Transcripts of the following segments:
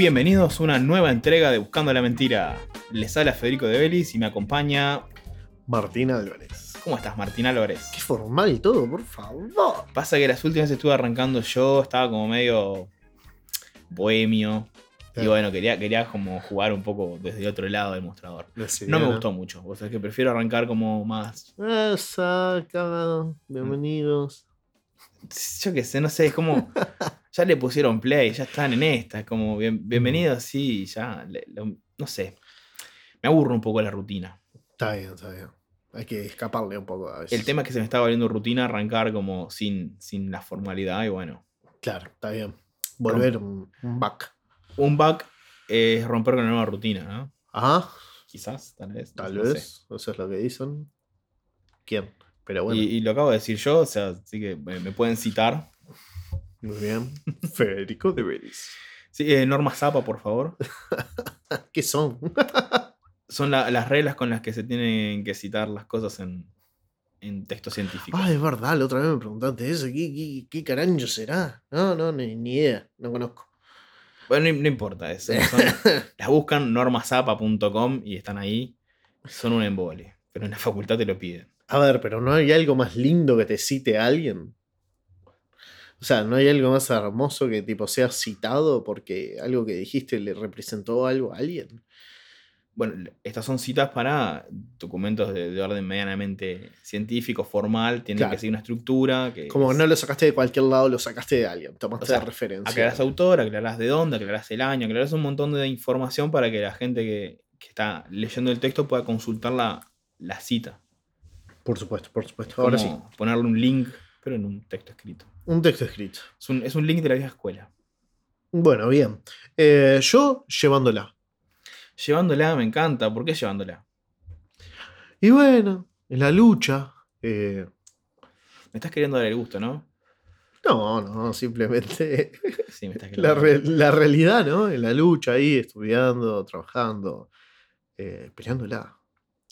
Bienvenidos a una nueva entrega de Buscando la Mentira. Les habla Federico de Belis y me acompaña. Martín Álvarez. ¿Cómo estás, Martín Álvarez? Qué formal y todo, por favor. Pasa que las últimas estuve arrancando yo, estaba como medio bohemio. Y Claro. bueno, quería, quería como jugar un poco desde el otro lado del mostrador. No me gustó mucho, o sea que prefiero arrancar como más. Cagado. Bienvenidos. Yo qué sé, no sé, es como. Ya le pusieron play, ya están en esta, es como bien, bienvenidos, sí, ya. le- lo- no sé. Me aburro un poco la rutina. Está bien, está bien. Hay que escaparle un poco a veces. El tema es que se me está volviendo rutina arrancar como sin, sin la formalidad y bueno. Claro, está bien. Volver un, un back. Un bug es romper con la nueva rutina, ¿no? Ajá, Quizás, tal vez. tal no sé. vez. Eso es lo que dicen. ¿Quién? Pero bueno, Y, y lo acabo de decir yo, o sea, así que me, me pueden citar. muy bien. Federico de Beris. Sí, eh, Norma Zapa, por favor. ¿Qué son? Son la- las reglas con las que se tienen que citar las cosas en, en textos científicos. Ah, es verdad, la otra vez me preguntaste eso. ¿Qué, qué, qué carajo será? No, no, ni, ni idea. No conozco. Bueno, no, no importa eso. son- las buscan normazapa.com y están ahí. Son un embole. Pero en la facultad te lo piden. A ver, pero ¿no hay algo más lindo que te cite alguien? O sea, ¿no hay algo más hermoso que tipo seas citado porque algo que dijiste le representó algo a alguien? Bueno, estas son citas para documentos de, de orden medianamente científico, formal. Tienen Claro. que seguir una estructura. Que Como es- no lo sacaste de cualquier lado, lo sacaste de alguien. Tomaste O sea, de referencia. Aclarás autor, aclarás de dónde, aclarás el año, aclarás un montón de información para que la gente que, que está leyendo el texto pueda consultar la, la cita. Por supuesto, por supuesto. Ahora sí. Ponerle un link, pero en un texto escrito. Un texto escrito. Es un, es un link de la vieja escuela. Bueno, bien. Eh, yo llevándola. Llevándola me encanta. ¿Por qué llevándola? Y bueno, en la lucha. eh, Me estás queriendo dar el gusto, ¿no? no, no, simplemente Sí, me estás la, re- la realidad, ¿no? En la lucha ahí, estudiando, trabajando, eh, peleándola.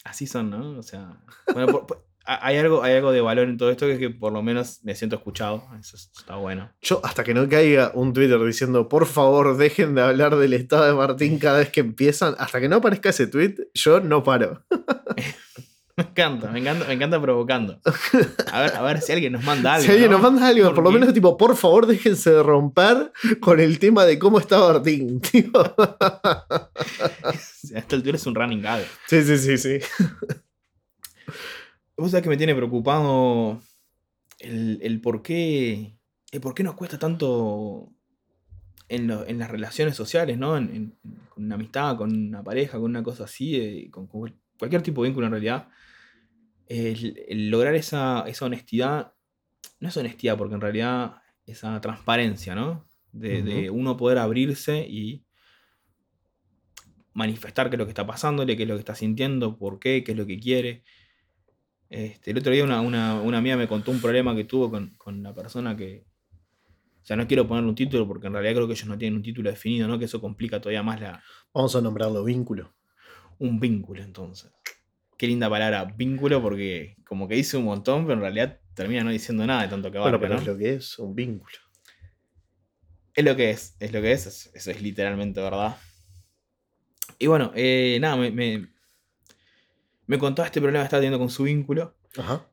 Así son, ¿no? O sea. Bueno, por- por- ha- hay, algo, hay algo de valor en todo esto que es que por lo menos me siento escuchado. Eso está bueno. Yo, hasta que no caiga un Twitter diciendo, por favor, dejen de hablar del estado de Martín cada vez que empiezan, hasta que no aparezca ese tweet, yo no paro. Me encanta, me encanta, me encanta provocando. A ver, a ver si alguien nos manda algo. si alguien ¿no? nos manda algo, por lo menos tipo, por favor, déjense de romper con el tema de cómo está Martín. tío. A esta altura es un running gag. sí, sí, sí, sí. Vos sabés que me tiene preocupado el, el por qué. El por qué nos cuesta tanto en, lo- en las relaciones sociales, ¿no? En, en- con una amistad, con una pareja, con una cosa así, eh, con, con cualquier tipo de vínculo en realidad. El, el lograr esa, esa honestidad. No es honestidad, porque en realidad esa transparencia, ¿no? De, de uno poder abrirse y manifestar qué es lo que está pasándole, qué es lo que está sintiendo, por qué, qué es lo que quiere. Este, el otro día una, una, una amiga me contó un problema que tuvo con, con la persona que... O sea, no quiero ponerle un título porque en realidad creo que ellos no tienen un título definido, ¿no? Que eso complica todavía más la, Vamos a nombrarlo vínculo. Un vínculo entonces. Qué linda palabra, vínculo, porque como que dice un montón, pero en realidad termina no diciendo nada de tanto que Bueno, pero ¿no? es lo que es, un vínculo. Es lo que es, es lo que es, es- eso es literalmente verdad. Y bueno, eh, nada, me, me, me contaba este problema que estaba teniendo con su vínculo. Ajá.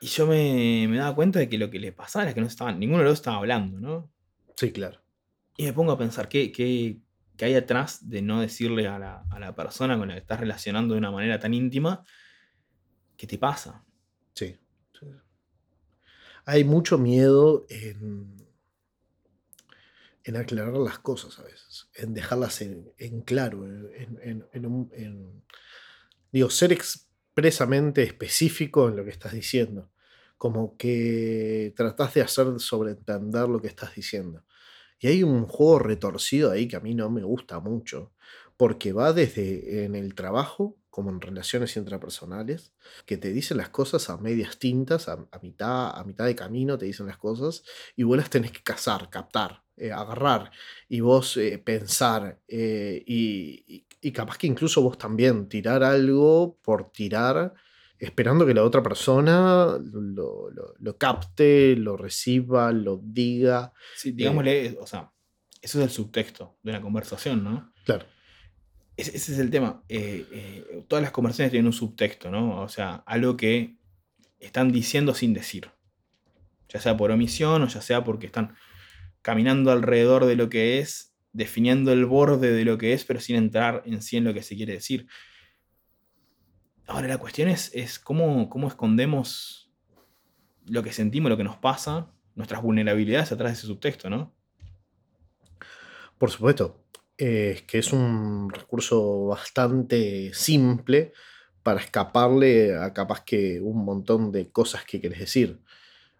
Y yo me, me daba cuenta de que lo que le pasaba era que no estaban, ninguno de los dos estaba hablando, ¿no? Sí, claro. Y me pongo a pensar qué, qué, qué hay atrás de no decirle a la, a la persona con la que estás relacionando de una manera tan íntima qué te pasa. Sí. Hay mucho miedo en, en aclarar las cosas a veces, en dejarlas en, en claro, en, en- un- digo, ser expresamente específico en lo que estás diciendo, como que tratás de hacer sobreentender lo que estás diciendo. Y hay un juego retorcido ahí que a mí no me gusta mucho, porque va desde en el trabajo como en relaciones intrapersonales, que te dicen las cosas a medias tintas, a, mitad, a mitad de camino te dicen las cosas, y vos las tenés que cazar, captar, eh, agarrar, y vos eh, pensar, eh, y, y- y capaz que incluso vos también tirar algo por tirar, esperando que la otra persona lo, lo- lo capte, lo reciba, lo diga. Sí, digámosle, o sea, eso es el subtexto de una conversación, ¿no? Claro. Ese, ese es el tema. Eh, eh, todas las conversaciones tienen un subtexto, ¿no? O sea, algo que están diciendo sin decir. Ya sea por omisión o ya sea porque están caminando alrededor de lo que es, definiendo el borde de lo que es, pero sin entrar en sí en lo que se quiere decir. Ahora la cuestión es, es cómo, cómo escondemos lo que sentimos, lo que nos pasa, nuestras vulnerabilidades atrás de ese subtexto, ¿no? Por supuesto. Es que es un recurso bastante simple para escaparle a capaz que un montón de cosas que querés decir.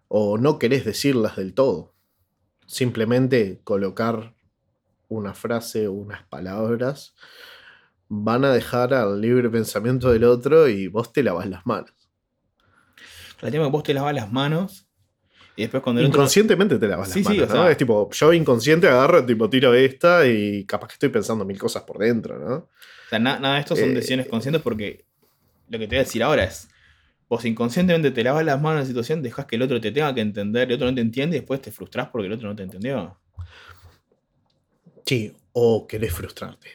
O no querés decirlas del todo. Simplemente colocar una frase o unas palabras van a dejar al libre pensamiento del otro y vos te lavas las manos. El tema es que vos te lavas las manos y después cuando el otro... Inconscientemente te lavas Sí, las sí, manos, o ¿no? sea- Es tipo, yo inconsciente agarro, tipo, tiro esta y capaz que estoy pensando mil cosas por dentro, ¿no? O sea, na- nada de esto son Eh, decisiones conscientes porque lo que te voy a decir ahora es, vos inconscientemente te lavas las manos en la situación, dejas que el otro te tenga que entender, el otro no te entiende y después te frustras porque el otro no te entendió. Sí, o querés frustrarte.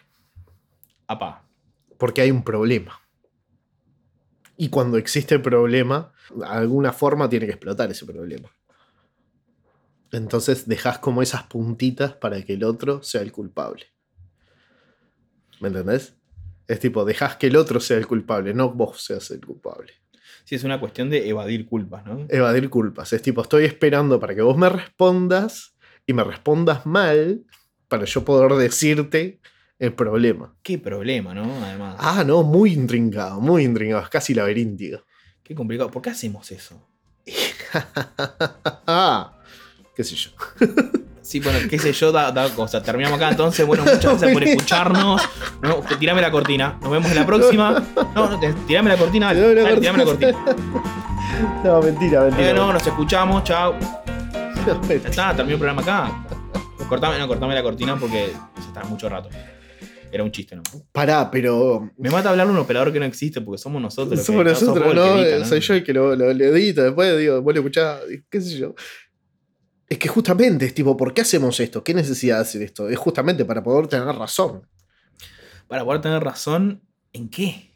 Apa, Porque hay un problema. Y cuando existe el problema, de alguna forma tiene que explotar ese problema. Entonces dejas como esas puntitas para que el otro sea el culpable. ¿Me entendés? Es tipo, dejas que el otro sea el culpable, no vos seas el culpable. sí es una cuestión de evadir culpas, ¿no? Evadir culpas. Es tipo, estoy esperando para que vos me respondas y me respondas mal para yo poder decirte el problema. Qué problema, ¿no? Además, Ah, no, muy intrincado, muy intrincado, es casi laberíntico. qué complicado. ¿Por qué hacemos eso? ¿Qué sé yo? Sí, bueno, qué sé yo, da, da cosa. Terminamos acá entonces. Bueno, muchas gracias por escucharnos. No, tirame la cortina. Nos vemos en la próxima. No, no, tirame la cortina. Dale, Tirame la dale, tirame la cortina. No, mentira, mentira. Eh, no, nos escuchamos. Chao. No, Ya está, terminó el programa acá. Cortame, no, cortame la cortina porque se está mucho rato. Era un chiste, ¿no? Pará, pero. Me mata hablar un operador que no existe porque somos nosotros. que- Somos no nosotros, no, edita, ¿no? soy yo el que lo, lo, lo edita. Después digo, vos lo escuchás, qué sé yo. Es que justamente es tipo, ¿por qué hacemos esto? ¿Qué necesidad de hacer esto? Es justamente para poder tener razón Para poder tener razón, ¿en qué?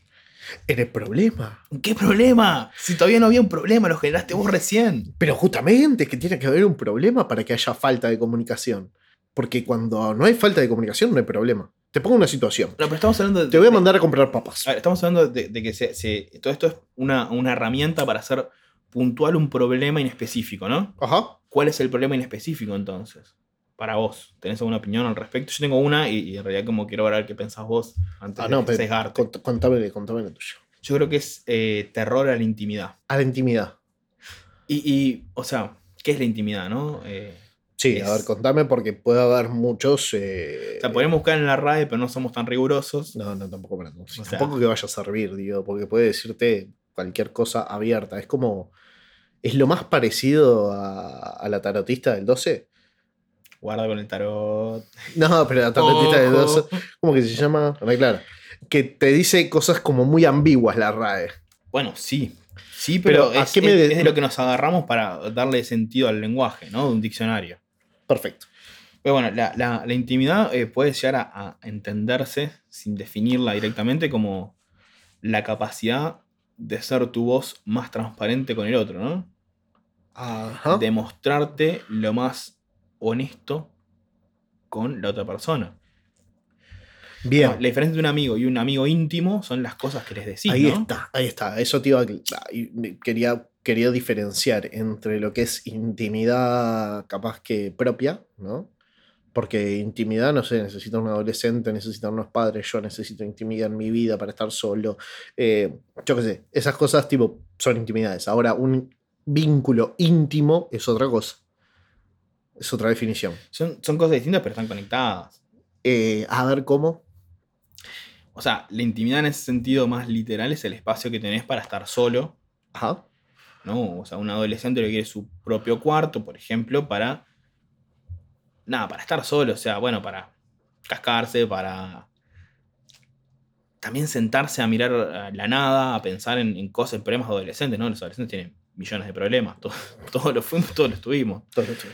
en el problema. ¿En qué problema? Si todavía no había un problema, lo generaste vos recién. Pero justamente es que tiene que haber un problema para que haya falta de comunicación. Porque cuando no hay falta de comunicación no hay problema. Te pongo una situación. No, pero estamos hablando de. Te voy a mandar a comprar papas. A ver, estamos hablando de, de que se, se- todo esto es una, una herramienta para hacer puntual un problema inespecífico, ¿no? Ajá. ¿Cuál es el problema inespecífico entonces? Para vos, ¿tenés alguna opinión al respecto? Yo tengo una y, y en realidad como quiero ver qué pensás vos antes Ah, no, de sesgarte. cont- contame, contame lo tuyo. Yo creo que es eh, terror a la intimidad. A la intimidad. Y, y, o sea, ¿qué es la intimidad, no? Eh, Sí, Es- a ver, contame porque puede haber muchos. eh, o sea, podemos buscar en la RAE, pero no somos tan rigurosos. No, no, tampoco para no, sea- Tampoco que vaya a servir, digo, porque puede decirte cualquier cosa abierta. Es como. Es lo más parecido a, a la tarotista del 12. Guarda con el tarot. No, pero la tarotista del 12. Ojo. ¿Cómo que se llama? No, claro. Que te dice cosas como muy ambiguas la RAE. Bueno, sí. Sí, pero, Pero, ¿a es, qué me es- de- es de lo que nos agarramos para darle sentido al lenguaje, ¿no? De un diccionario. Perfecto. Pero bueno, la, la- la intimidad eh, puede llegar a, a entenderse, sin definirla directamente, como la capacidad de ser tu voz más transparente con el otro, ¿no? Ajá. De mostrarte lo más honesto con la otra persona. Bien. La diferencia de un amigo y un amigo íntimo son las cosas que les decís, ahí ¿no? está, ahí está. Eso te iba a. Quería, quería diferenciar entre lo que es intimidad capaz que propia, ¿no? Porque intimidad, no sé, necesita un adolescente, necesita unos padres, yo necesito intimidad en mi vida para estar solo. eh, yo qué sé, esas cosas tipo son intimidades. Ahora, un vínculo íntimo es otra cosa. Es otra definición. Son, son cosas distintas, pero están conectadas. Eh, a ver cómo. O sea, la intimidad en ese sentido más literal es el espacio que tenés para estar solo, Ajá. ¿No? O sea, un adolescente le quiere su propio cuarto, por ejemplo, para. Nada, para estar solo, o sea, bueno, para cascarse, para. También sentarse a mirar a la nada, a pensar en, en cosas, en problemas adolescentes, ¿no? Los adolescentes tienen millones de problemas, todos, todos los fuimos, todos los tuvimos. Todo esto.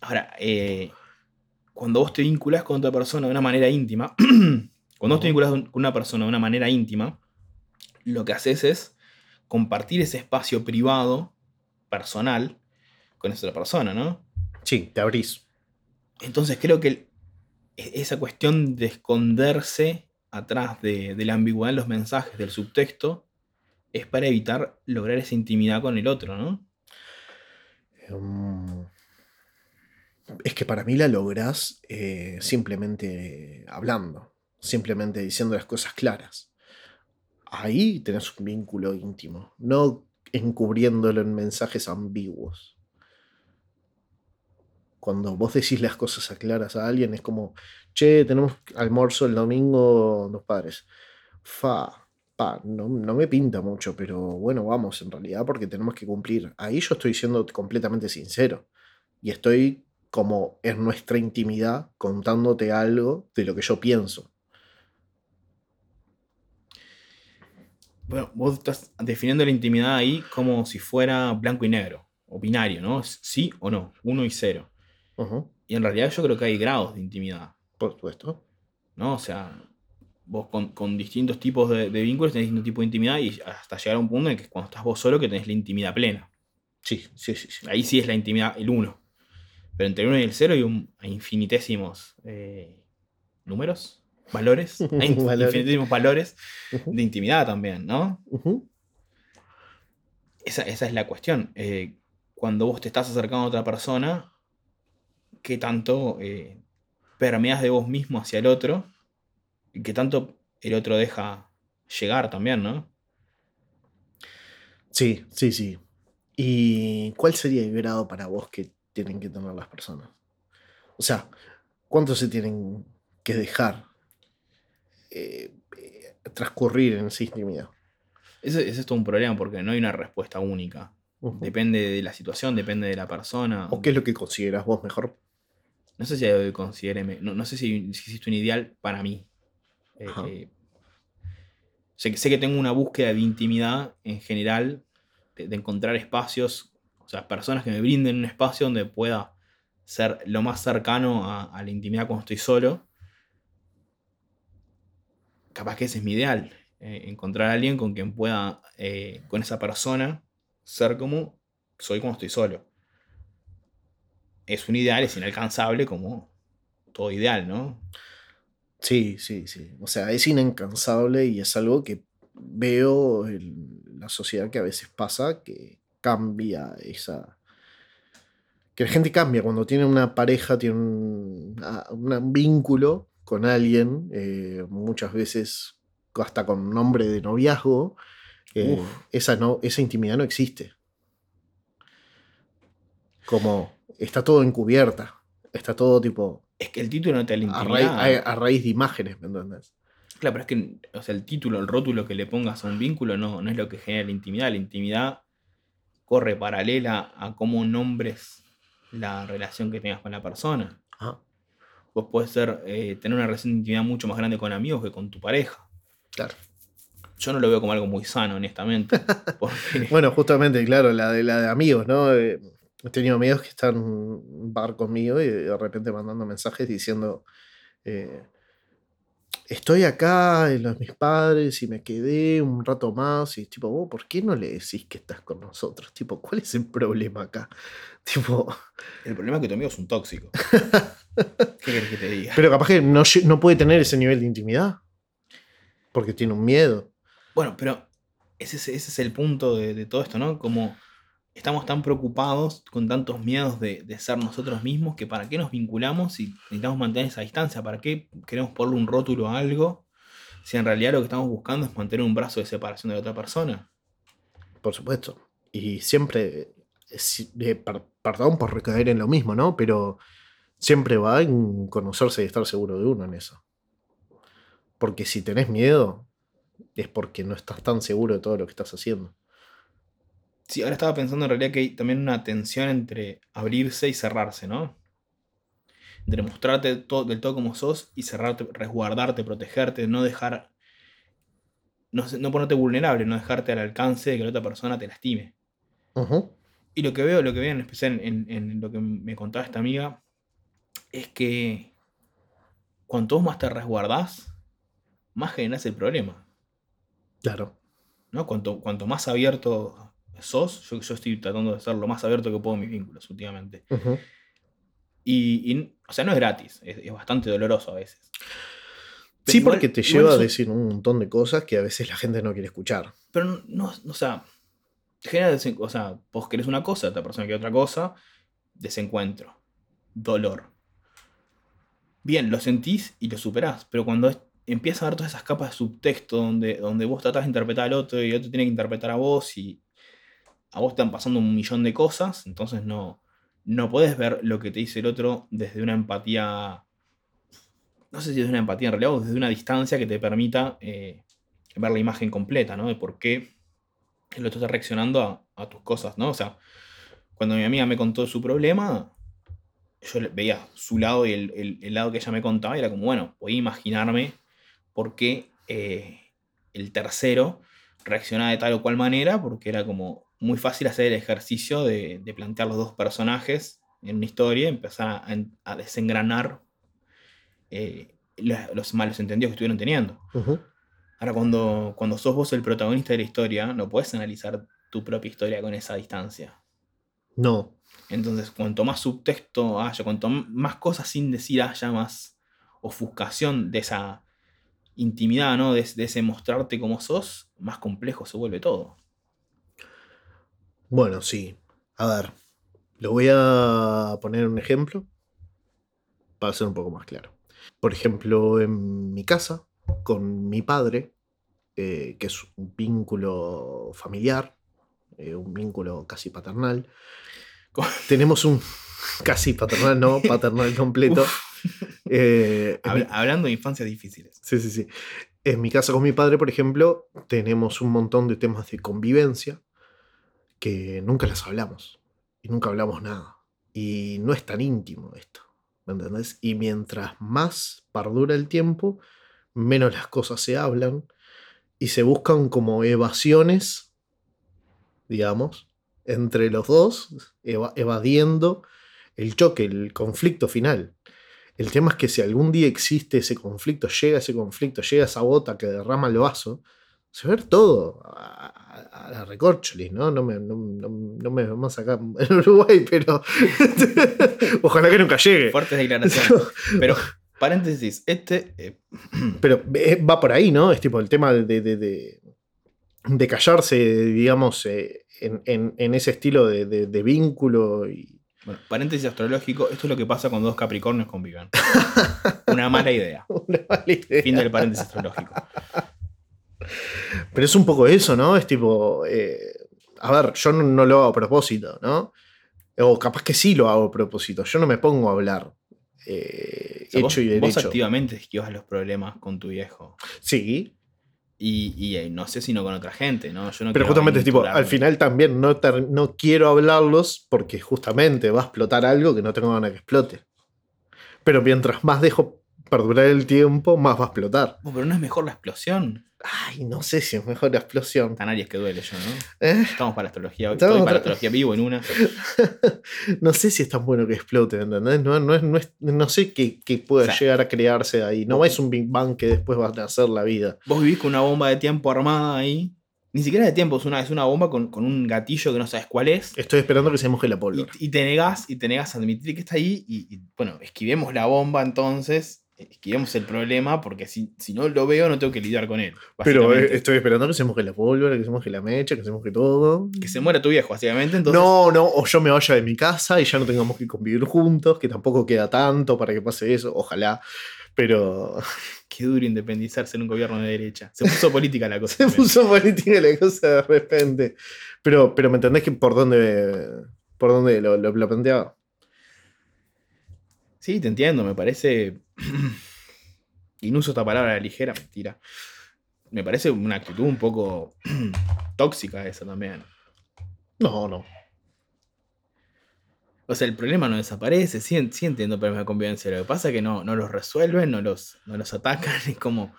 Ahora, eh, cuando vos te vinculás con otra persona de una manera íntima, cuando vos te vinculás con una persona de una manera íntima, lo que haces es compartir ese espacio privado, personal, con esa otra persona, ¿no? Sí, te abrís. Entonces creo que e-, esa cuestión de esconderse atrás de, de la ambigüedad en los mensajes, del subtexto, es para evitar lograr esa intimidad con el otro, ¿no? Mm, es que para mí la logras eh, simplemente hablando, simplemente diciendo las cosas claras. Ahí tenés un vínculo íntimo, no encubriéndolo en mensajes ambiguos. Cuando vos decís las cosas claras a alguien, es como, che, tenemos almuerzo el domingo los padres. Fa, pa, no, no me pinta mucho, pero bueno, vamos en realidad porque tenemos que cumplir. Ahí yo estoy siendo completamente sincero. Y estoy como en nuestra intimidad contándote algo de lo que yo pienso. Bueno, vos estás definiendo la intimidad ahí como si fuera blanco y negro, o binario, ¿no? Sí o no, uno y cero. Y en realidad yo creo que hay grados de intimidad, Por supuesto. ¿no? O sea, vos con, con distintos tipos de, de vínculos tenés distintos tipos de intimidad y hasta llegar a un punto en que cuando estás vos solo que tenés la intimidad plena. Sí, sí, sí. sí. Ahí sí es la intimidad, el uno. Pero entre el uno y el cero hay, un, hay infinitésimos eh, números, valores, hay Valores. de intimidad también, ¿no? Esa, esa es la cuestión. Eh, cuando vos te estás acercando a otra persona, ¿qué tanto eh, permeas de vos mismo hacia el otro? Y qué tanto el otro deja llegar también, ¿no? Sí, sí, sí. ¿Y cuál sería el grado para vos que tienen que tener las personas? O sea, ¿cuánto se tienen que dejar eh, eh, transcurrir en esa intimidad? Ese, ese es todo un problema porque no hay una respuesta única. Depende de la situación, depende de la persona. ¿O qué es lo que consideras vos mejor? No sé si hay algo que considere, no, no sé si, si existe un ideal para mí. Eh, eh, sé, que- sé que tengo una búsqueda de intimidad en general, de, de encontrar espacios, o sea, personas que me brinden un espacio donde pueda ser lo más cercano a, a la intimidad cuando estoy solo. Capaz que ese es mi ideal, eh, encontrar a alguien con quien pueda, eh, con esa persona, ser como soy cuando estoy solo es un ideal, es inalcanzable como todo ideal, ¿no? Sí, sí, sí. O sea, es incansable y es algo que veo en la sociedad que a veces pasa, que cambia esa... Que la gente cambia cuando tiene una pareja, tiene un, a- un vínculo con alguien, eh, muchas veces hasta con nombre de noviazgo, eh, esa, no, esa intimidad no existe. Como está todo encubierta, está todo tipo Es que el título no te da a raíz, intimidad. a- a raíz de imágenes, ¿me entiendes? Claro, pero es que o sea, el título, el rótulo que le pongas a un vínculo no, no es lo que genera la intimidad. La intimidad corre paralela a cómo nombres la relación que tengas con la persona. Ajá, Vos podés ser, eh, tener una relación de intimidad mucho más grande con amigos que con tu pareja. claro. Yo no lo veo como algo muy sano, honestamente. Porque, Bueno, justamente, claro, la de, la de amigos, ¿no? Eh, he tenido amigos que están en un bar conmigo y de repente mandando mensajes diciendo, eh, estoy acá en los de mis padres y me quedé un rato más y tipo, "Oh, ¿por qué no le decís que estás con nosotros? Tipo, ¿cuál es el problema acá? Tipo, el problema es que tu amigo es un tóxico. ¿Qué querés que te diga? pero capaz que no, no puede tener ese nivel de intimidad porque tiene un miedo. Bueno, pero ese es, ese es el punto de, de todo esto, ¿no? Como estamos tan preocupados con tantos miedos de, de ser nosotros mismos que para qué nos vinculamos si necesitamos mantener esa distancia, para qué queremos ponerle un rótulo a algo si en realidad lo que estamos buscando es mantener un brazo de separación de la otra persona. Por supuesto. Y siempre, eh, eh, per- perdón por recaer en lo mismo, ¿no? Pero siempre va en conocerse y estar seguro de uno en eso. Porque si tenés miedo, es porque no estás tan seguro de todo lo que estás haciendo. Sí, ahora estaba pensando en realidad que hay también una tensión entre abrirse y cerrarse, ¿no? Entre mostrarte to- del todo como sos y cerrarte, resguardarte, protegerte, no dejar. No, no ponerte vulnerable, no dejarte al alcance de que la otra persona te lastime. Y lo que veo, lo que veo en especial en, en lo que me contaba esta amiga, es que cuanto vos más te resguardás, más generás el problema. Claro. ¿no? Cuanto, cuanto más abierto sos, yo, yo estoy tratando de ser lo más abierto que puedo en mis vínculos últimamente. Y, y, o sea, no es gratis, es, es bastante doloroso a veces. Pero Sí, igual- porque te lleva a decir un montón de cosas que a veces la gente no quiere escuchar. Pero no, no, o sea, genera, o sea, vos querés una cosa, otra persona quiere otra cosa, desencuentro, dolor. Bien, lo sentís y lo superás, pero cuando es- empieza a haber todas esas capas de subtexto donde, donde vos tratás de interpretar al otro y el otro tiene que interpretar a vos y a vos están pasando un millón de cosas, entonces no, no podés ver lo que te dice el otro desde una empatía, no sé si desde una empatía en realidad o desde una distancia que te permita eh, ver la imagen completa, ¿no? De por qué el otro está reaccionando a, a tus cosas, ¿no? O sea, cuando mi amiga me contó su problema, yo veía su lado y el, el- el lado que ella me contaba y era como, bueno, podía imaginarme por qué eh, el tercero reaccionaba de tal o cual manera, porque era como muy fácil hacer el ejercicio de, de plantear los dos personajes en una historia y empezar a, a desengranar eh, la- los malos entendidos que estuvieron teniendo. Ahora, cuando, cuando sos vos el protagonista de la historia, no puedes analizar tu propia historia con esa distancia. No. Entonces, cuanto más subtexto haya, cuanto más cosas sin decir haya, más ofuscación de esa intimidad, ¿no? De, de ese mostrarte como sos, más complejo se vuelve todo. Bueno, sí. A ver, lo voy a poner un ejemplo para ser un poco más claro. Por ejemplo, en mi casa, con mi padre, eh, que es un vínculo familiar, eh, un vínculo casi paternal, tenemos un casi paternal, no, paternal completo. Eh, mi- hablando de infancias difíciles. Sí, sí, sí. En mi casa con mi padre, por ejemplo, tenemos un montón de temas de convivencia que nunca las hablamos. Y nunca hablamos nada. Y no es tan íntimo esto. ¿Me entendés? Y mientras más perdura el tiempo, menos las cosas se hablan. Y se buscan como evasiones, digamos, entre los dos, eva- evadiendo el choque, el conflicto final. El tema es que si algún día existe ese conflicto, llega ese conflicto, llega esa bota que derrama el vaso, se va a ver todo a, la recorcholis, ¿no? No me, no, no- no me vamos a sacar en Uruguay, pero ojalá que nunca llegue. Fuertes declaraciones. Pero, paréntesis, este. eh, Pero eh, va por ahí, ¿no? Es tipo el tema de, de, de- de callarse, digamos, eh, en, en- en ese estilo de, de- de vínculo. Y... bueno, paréntesis astrológico, esto es lo que pasa cuando dos Capricornios conviven. Una mala idea. Una mala idea. Fin del paréntesis astrológico. Pero es un poco eso, ¿no? Es tipo, eh, a ver, yo no, no lo hago a propósito, ¿no? O capaz que sí lo hago a propósito. Yo no me pongo a hablar eh, O sea, hecho vos, y vos derecho. activamente esquivas los problemas con tu viejo. Sí, Y, y, eh, no sé si no con otra gente, ¿no? Yo no pero justamente es tipo, al final también no, no quiero hablarlos porque justamente va a explotar algo que no tengo ganas que explote. Pero mientras más dejo perdurar el tiempo, más va a explotar. Oh, pero no es mejor la explosión. Ay, no sé si es mejor la explosión. Tan Aries que duele yo, ¿no? ¿Eh? Estamos para la astrología. Estamos Estoy para astrología vivo en una. no sé si es tan bueno que explote, ¿entendés? No, no, es- no, es- no sé qué, qué pueda O sea, llegar a crearse ahí. No es un Big Bang que después va a nacer la vida. Vos vivís con una bomba de tiempo armada ahí. Ni siquiera de tiempo, es una, es una bomba con, con un gatillo que no sabes cuál es. Estoy esperando que se moje la Y, pólvora. y te negás, y te negás a admitir que está ahí. Y, y, bueno, esquivemos la bomba entonces. Esquivemos el problema porque si, si no lo veo no tengo que lidiar con él. Pero eh, estoy esperando que se moje la pólvora, que se moje la mecha, que se moje todo. Que se muera tu viejo, básicamente. Entonces, No, no, o yo me vaya de mi casa y ya no tengamos que convivir juntos, que tampoco queda tanto para que pase eso, ojalá. Pero Qué duro independizarse en un gobierno de derecha. Se puso política la cosa. se también. puso política la cosa de repente. Pero, pero ¿me entendés que por dónde, por dónde lo, lo, lo planteaba? Sí, te entiendo, me parece. y no uso esta palabra ligera, mentira. Me parece una actitud un poco tóxica esa también. No, no. O sea, el problema no desaparece, sí, sí entiendo problemas de convivencia. Lo que pasa es que no, no los resuelven, no los, no los atacan. Es como.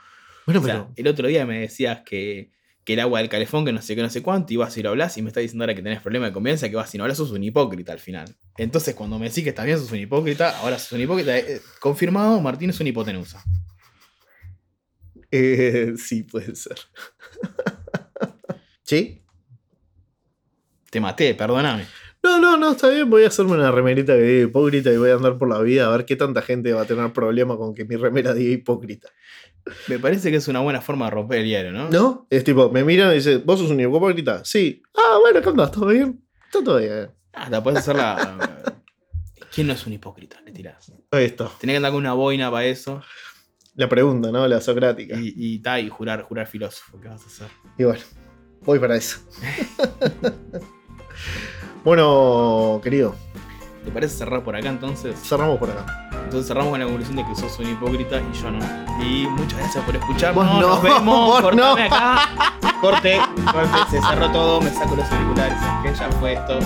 Bueno, o sea, pero. el otro día me decías que, que el agua del calefón, que no sé qué, no sé cuánto, y vas y lo hablas y me estás diciendo ahora que tenés problema de confianza, que vas y no hablas, sos un hipócrita al final. Entonces, cuando me decís que estás bien, sos un hipócrita, ahora sos un hipócrita. eh, confirmado, Martín es una hipotenusa. Eh, sí, puede ser. ¿Sí? Te maté, perdóname. No, no, no, está bien. Voy a hacerme una remerita que diga hipócrita y voy a andar por la vida a ver qué tanta gente va a tener problema con que mi remera diga hipócrita. Me parece que es una buena forma de romper el hielo, ¿no? ¿No? Es tipo, me miran y dicen, ¿vos sos un hipócrita? Sí. Ah, bueno, ¿qué onda? ¿Todo bien? Está todo bien. Ah, te puedes hacer la. ¿Quién no es un hipócrita? Le tirás. Está. Tenés que andar con una boina para eso. La pregunta, ¿no? La socrática. Y, y, ta, y jurar, jurar filósofo. ¿Qué vas a hacer? Y bueno, voy para eso. bueno, querido, ¿Te parece cerrar por acá entonces? cerramos por acá. Entonces cerramos con la conclusión de que sos un hipócrita y yo no. Y muchas gracias por escucharnos. No, Nos vemos. Cortame acá. Corte, corte. Se cerró todo. Me saco los auriculares. Que ya fue esto.